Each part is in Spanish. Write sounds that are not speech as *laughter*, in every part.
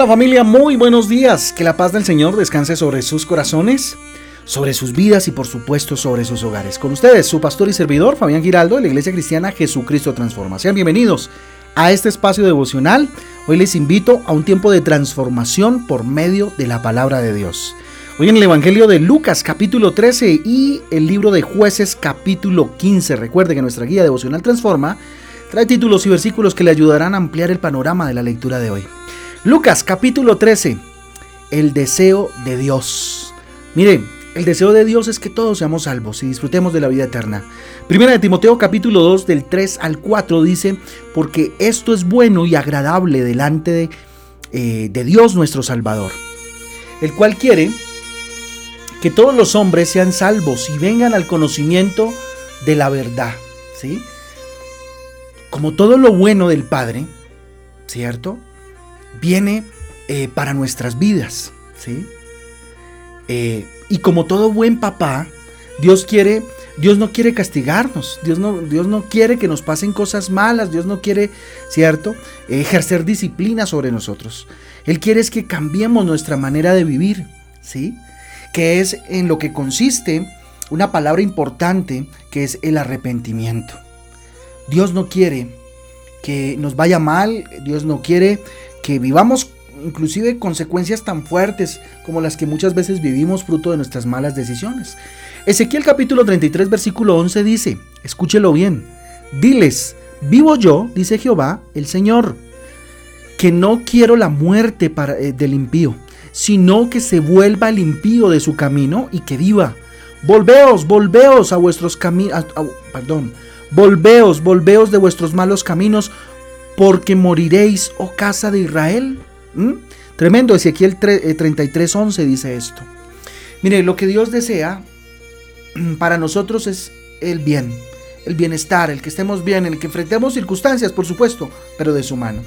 Hola familia, muy buenos días. Que la paz del Señor descanse sobre sus corazones, sobre sus vidas y por supuesto sobre sus hogares. Con ustedes, su pastor y servidor, Fabián Giraldo, de la Iglesia Cristiana Jesucristo Transforma. Sean bienvenidos a este espacio devocional. Hoy les invito a un tiempo de transformación por medio de la palabra de Dios. Hoy en el Evangelio de Lucas capítulo 13 y el libro de jueces capítulo 15. Recuerde que nuestra guía devocional Transforma trae títulos y versículos que le ayudarán a ampliar el panorama de la lectura de hoy. Lucas capítulo 13. El deseo de Dios. Miren, el deseo de Dios es que todos seamos salvos y disfrutemos de la vida eterna. Primera de Timoteo capítulo 2 del 3 al 4 dice, porque esto es bueno y agradable delante de, eh, de Dios nuestro Salvador, el cual quiere que todos los hombres sean salvos y vengan al conocimiento de la verdad. ¿sí? Como todo lo bueno del Padre, ¿cierto? Viene eh, para nuestras vidas. ¿sí? Eh, y como todo buen papá, Dios quiere, Dios no quiere castigarnos, Dios no, Dios no quiere que nos pasen cosas malas, Dios no quiere, ¿cierto?, ejercer disciplina sobre nosotros. Él quiere es que cambiemos nuestra manera de vivir, ¿sí? Que es en lo que consiste una palabra importante que es el arrepentimiento. Dios no quiere que nos vaya mal, Dios no quiere que vivamos inclusive consecuencias tan fuertes como las que muchas veces vivimos fruto de nuestras malas decisiones. Ezequiel capítulo 33 versículo 11 dice, escúchelo bien, diles, vivo yo, dice Jehová, el Señor, que no quiero la muerte para, eh, del impío, sino que se vuelva el impío de su camino y que viva. Volveos, volveos a vuestros caminos, perdón, volveos, volveos de vuestros malos caminos, porque moriréis, oh casa de Israel. ¿Mm? Tremendo, Ezequiel 33:11 eh, dice esto. Mire, lo que Dios desea para nosotros es el bien, el bienestar, el que estemos bien, el que enfrentemos circunstancias, por supuesto, pero de su mano.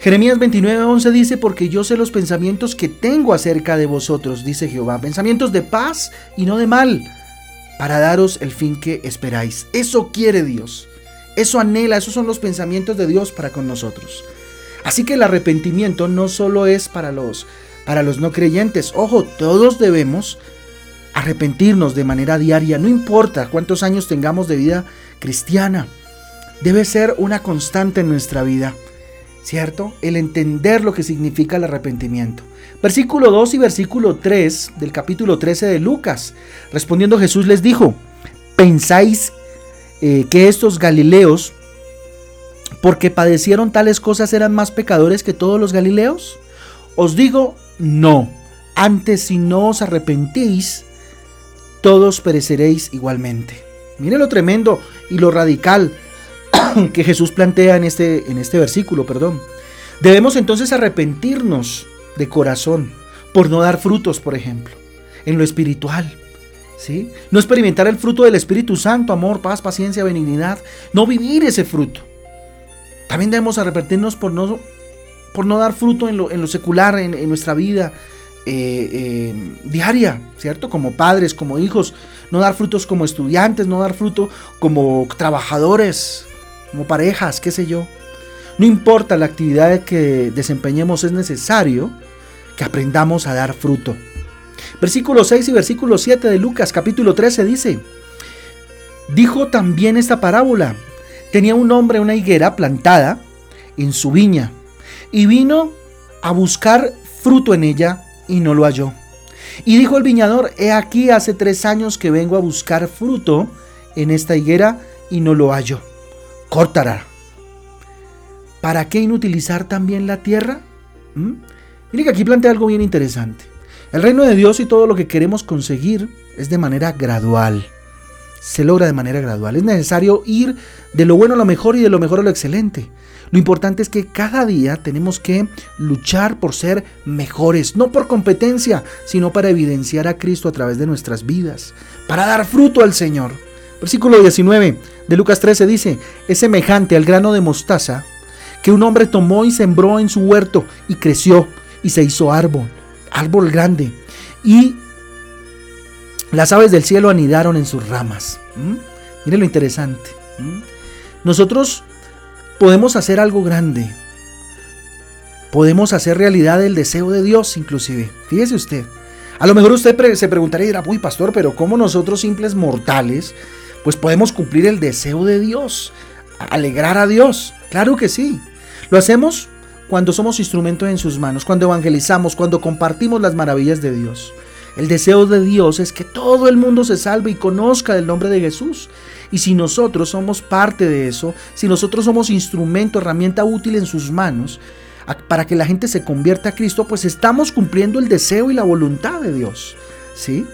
Jeremías 29:11 dice, porque yo sé los pensamientos que tengo acerca de vosotros, dice Jehová, pensamientos de paz y no de mal, para daros el fin que esperáis. Eso quiere Dios. Eso anhela, esos son los pensamientos de Dios para con nosotros. Así que el arrepentimiento no solo es para los, para los no creyentes. Ojo, todos debemos arrepentirnos de manera diaria, no importa cuántos años tengamos de vida cristiana. Debe ser una constante en nuestra vida, ¿cierto? El entender lo que significa el arrepentimiento. Versículo 2 y versículo 3 del capítulo 13 de Lucas. Respondiendo Jesús les dijo, ¿pensáis eh, que estos Galileos, porque padecieron tales cosas, eran más pecadores que todos los Galileos? Os digo, no. Antes si no os arrepentís, todos pereceréis igualmente. Mire lo tremendo y lo radical *coughs* que Jesús plantea en este, en este versículo, perdón. Debemos entonces arrepentirnos de corazón por no dar frutos, por ejemplo, en lo espiritual. No experimentar el fruto del Espíritu Santo, amor, paz, paciencia, benignidad, no vivir ese fruto. También debemos arrepentirnos por no, por no dar fruto en lo, secular, en, nuestra vida eh, eh, diaria, ¿cierto? Como padres, como hijos, no dar frutos como estudiantes, no dar fruto como trabajadores, como parejas, qué sé yo. No importa la actividad que desempeñemos, es necesario que aprendamos a dar fruto. Versículo 6 y versículo 7 de Lucas capítulo 13 dice, dijo también esta parábola, tenía un hombre una higuera plantada en su viña y vino a buscar fruto en ella y no lo halló. Y dijo el viñador, he aquí hace tres años que vengo a buscar fruto en esta higuera y no lo hallo. Cortará. ¿Para qué inutilizar también la tierra? ¿Mm? Mire que aquí plantea algo bien interesante. El reino de Dios y todo lo que queremos conseguir es de manera gradual. Se logra de manera gradual. Es necesario ir de lo bueno a lo mejor y de lo mejor a lo excelente. Lo importante es que cada día tenemos que luchar por ser mejores, no por competencia, sino para evidenciar a Cristo a través de nuestras vidas, para dar fruto al Señor. Versículo 19 de Lucas 13 dice, es semejante al grano de mostaza que un hombre tomó y sembró en su huerto y creció y se hizo árbol árbol grande, y las aves del cielo anidaron en sus ramas. Mire lo interesante. Nosotros podemos hacer algo grande podemos hacer realidad el deseo de Dios inclusive. Fíjese usted. A lo mejor usted se preguntaría y dirá, uy pastor, pero ¿cómo nosotros simples mortales pues podemos cumplir el deseo de Dios? Alegrar a Dios. Claro que sí. Lo hacemos cuando somos instrumentos en sus manos, cuando evangelizamos, cuando compartimos las maravillas de Dios. El deseo de Dios es que todo el mundo se salve y conozca el nombre de Jesús. Y si nosotros somos parte de eso, si nosotros somos instrumento, herramienta útil en sus manos, para que la gente se convierta a Cristo, pues estamos cumpliendo el deseo y la voluntad de Dios. ¿Sí?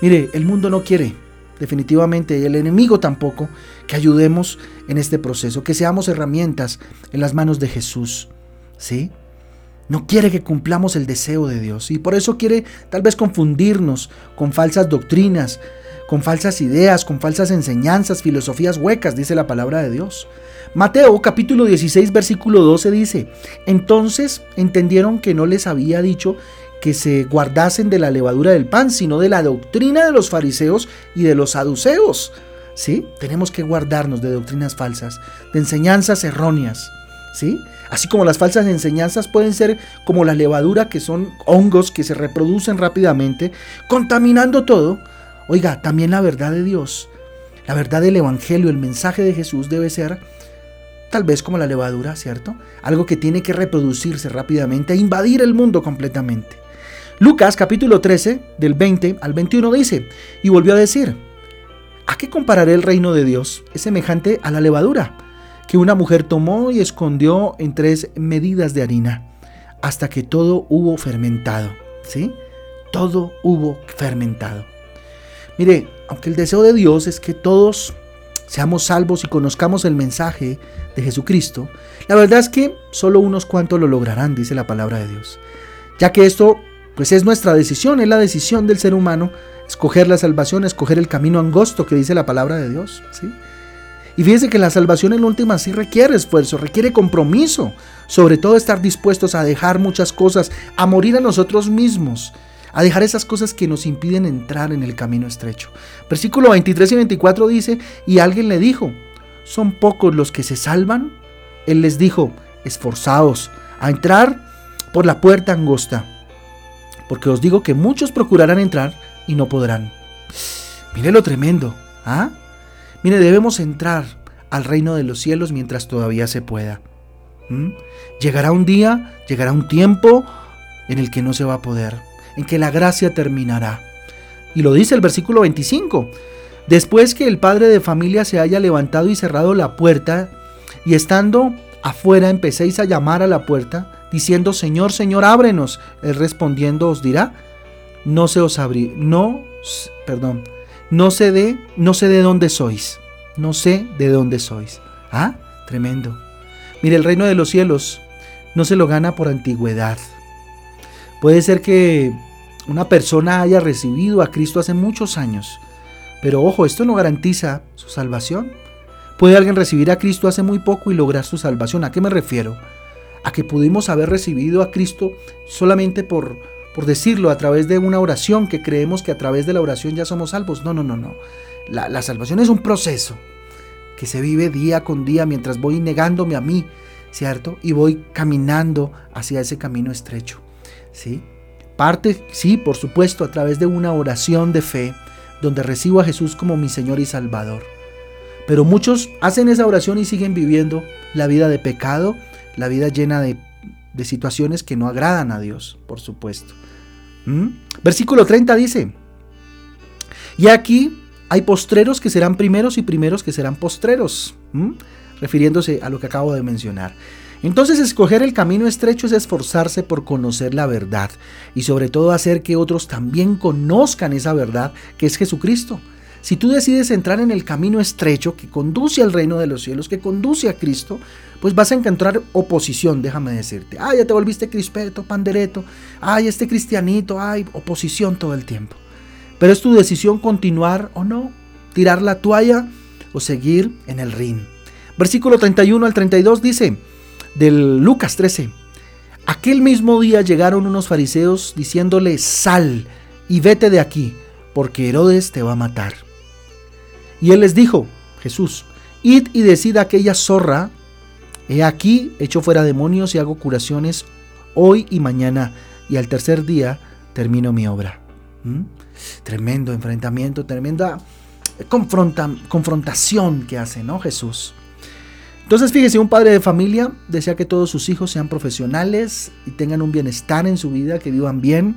Mire, el mundo no quiere, definitivamente, y el enemigo tampoco, que ayudemos en este proceso, que seamos herramientas en las manos de Jesús. ¿Sí? No quiere que cumplamos el deseo de Dios y por eso quiere tal vez confundirnos con falsas doctrinas, con falsas ideas, con falsas enseñanzas, filosofías huecas, dice la palabra de Dios. Mateo capítulo 16 versículo 12 dice, entonces entendieron que no les había dicho que se guardasen de la levadura del pan, sino de la doctrina de los fariseos y de los saduceos. ¿Sí? Tenemos que guardarnos de doctrinas falsas, de enseñanzas erróneas. ¿Sí? Así como las falsas enseñanzas pueden ser como la levadura, que son hongos que se reproducen rápidamente, contaminando todo. Oiga, también la verdad de Dios, la verdad del Evangelio, el mensaje de Jesús debe ser tal vez como la levadura, ¿cierto? Algo que tiene que reproducirse rápidamente e invadir el mundo completamente. Lucas capítulo 13, del 20 al 21 dice, y volvió a decir, ¿a qué compararé el reino de Dios? Es semejante a la levadura, que una mujer tomó y escondió en tres medidas de harina, hasta que todo hubo fermentado, ¿sí? Todo hubo fermentado. Mire, aunque el deseo de Dios es que todos seamos salvos y conozcamos el mensaje de Jesucristo, la verdad es que solo unos cuantos lo lograrán, dice la palabra de Dios. Ya que esto, pues es nuestra decisión, es la decisión del ser humano, escoger la salvación, escoger el camino angosto que dice la palabra de Dios, ¿sí? Y fíjense que la salvación en última sí requiere esfuerzo, requiere compromiso, sobre todo estar dispuestos a dejar muchas cosas, a morir a nosotros mismos, a dejar esas cosas que nos impiden entrar en el camino estrecho. Versículo 23 y 24 dice, y alguien le dijo, ¿son pocos los que se salvan? Él les dijo, esforzaos a entrar por la puerta angosta, porque os digo que muchos procurarán entrar y no podrán. Mire lo tremendo, ¿ah? Mire, debemos entrar al reino de los cielos mientras todavía se pueda. Llegará un día, llegará un tiempo en el que no se va a poder en que la gracia terminará. Y lo dice el versículo 25. Después que el padre de familia se haya levantado y cerrado la puerta, y estando afuera empecéis a llamar a la puerta, diciendo, Señor, Señor, ábrenos. Él respondiendo os dirá, no se os abrí, no, perdón, no sé de, no sé de dónde sois, no sé de dónde sois. Ah, tremendo. Mire, el reino de los cielos no se lo gana por antigüedad, Puede ser que una persona haya recibido a Cristo hace muchos años, pero ojo, esto no garantiza su salvación. Puede alguien recibir a Cristo hace muy poco y lograr su salvación. ¿A qué me refiero? A que pudimos haber recibido a Cristo solamente por, por decirlo, a través de una oración, que creemos que a través de la oración ya somos salvos. No, no, no, no. La, la salvación es un proceso que se vive día con día mientras voy negándome a mí, ¿cierto? Y voy caminando hacia ese camino estrecho. ¿sí? Parte, sí, por supuesto, a través de una oración de fe, donde recibo a Jesús como mi Señor y Salvador. Pero muchos hacen esa oración y siguen viviendo la vida de pecado, la vida llena de, situaciones que no agradan a Dios, por supuesto. ¿Mm? Versículo 30 dice, y aquí hay postreros que serán primeros y primeros que serán postreros, ¿Mm? refiriéndose a lo que acabo de mencionar. Entonces escoger el camino estrecho es esforzarse por conocer la verdad y sobre todo hacer que otros también conozcan esa verdad que es Jesucristo. Si tú decides entrar en el camino estrecho que conduce al reino de los cielos, que conduce a Cristo, pues vas a encontrar oposición, déjame decirte. Ay, ya te volviste crispeto, pandereto. Ay, este cristianito, ay, oposición todo el tiempo. Pero es tu decisión continuar o no, tirar la toalla o seguir en el ring. Versículo 31 al 32 dice, del Lucas 13. Aquel mismo día llegaron unos fariseos diciéndole, sal y vete de aquí, porque Herodes te va a matar. Y él les dijo, Jesús, id y decid a aquella zorra, he aquí, echo fuera demonios y hago curaciones hoy y mañana, y al tercer día termino mi obra. ¿Mm? Tremendo enfrentamiento, tremenda confrontación que hace, ¿no? Jesús. Entonces, fíjese, un padre de familia desea que todos sus hijos sean profesionales y tengan un bienestar en su vida, que vivan bien,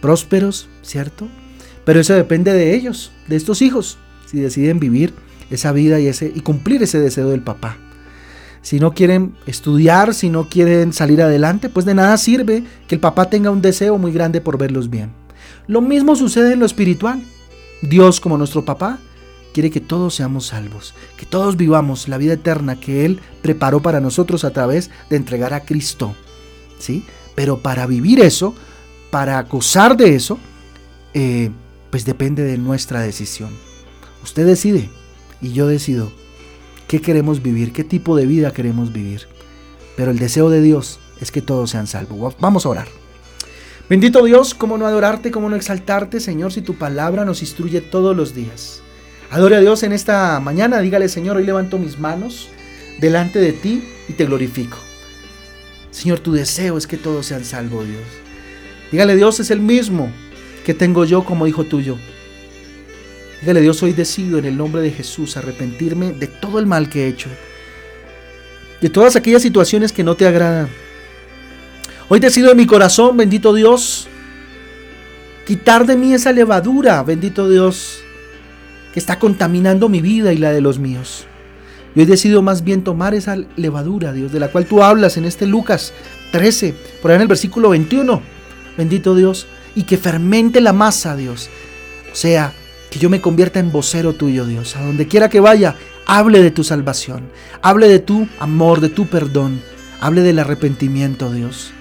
prósperos, ¿cierto? Pero eso depende de ellos, de estos hijos, si deciden vivir esa vida y, ese, y cumplir ese deseo del papá. Si no quieren estudiar, si no quieren salir adelante, pues de nada sirve que el papá tenga un deseo muy grande por verlos bien. Lo mismo sucede en lo espiritual. Dios como nuestro papá quiere que todos seamos salvos, que todos vivamos la vida eterna que Él preparó para nosotros a través de entregar a Cristo. ¿sí? Pero para vivir eso, para gozar de eso, eh, pues depende de nuestra decisión. Usted decide y yo decido qué queremos vivir, qué tipo de vida queremos vivir. Pero el deseo de Dios es que todos sean salvos. Vamos a orar. Bendito Dios, cómo no adorarte, cómo no exaltarte, Señor, si tu palabra nos instruye todos los días. Adore a Dios en esta mañana, dígale, Señor, hoy levanto mis manos delante de ti y te glorifico. Señor, tu deseo es que todos sean salvos, Dios. Dígale, Dios es el mismo que tengo yo como hijo tuyo. Dígale, Dios, hoy decido en el nombre de Jesús arrepentirme de todo el mal que he hecho, de todas aquellas situaciones que no te agradan. Hoy decido en mi corazón, bendito Dios, quitar de mí esa levadura, bendito Dios, que está contaminando mi vida y la de los míos. Y hoy decido más bien tomar esa levadura, Dios, de la cual tú hablas en este Lucas 13, por ahí en el versículo 21. Bendito Dios, y que fermente la masa, Dios. O sea, que yo me convierta en vocero tuyo, Dios. A donde quiera que vaya, hable de tu salvación. Hable de tu amor, de tu perdón. Hable del arrepentimiento, Dios.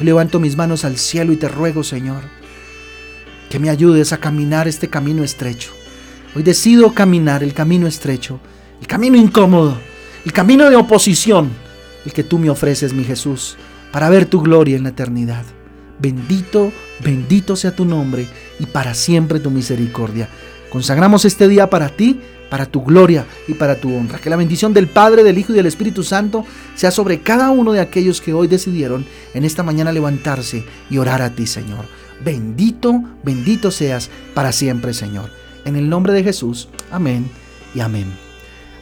Hoy levanto mis manos al cielo y te ruego, Señor, que me ayudes a caminar este camino estrecho. Hoy decido caminar el camino estrecho, el camino incómodo, el camino de oposición, el que tú me ofreces, mi Jesús, para ver tu gloria en la eternidad. Bendito, bendito sea tu nombre y para siempre tu misericordia. Consagramos este día para ti, para tu gloria y para tu honra. Que la bendición del Padre, del Hijo y del Espíritu Santo sea sobre cada uno de aquellos que hoy decidieron en esta mañana levantarse y orar a ti, Señor. Bendito, bendito seas para siempre, Señor. En el nombre de Jesús. Amén y amén.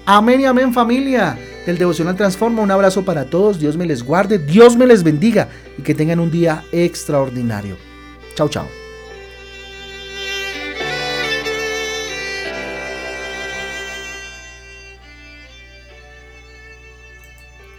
Amén y amén familia del Devocional Transforma. Un abrazo para todos. Dios me les guarde, Dios me les bendiga y que tengan un día extraordinario. Chao, chao.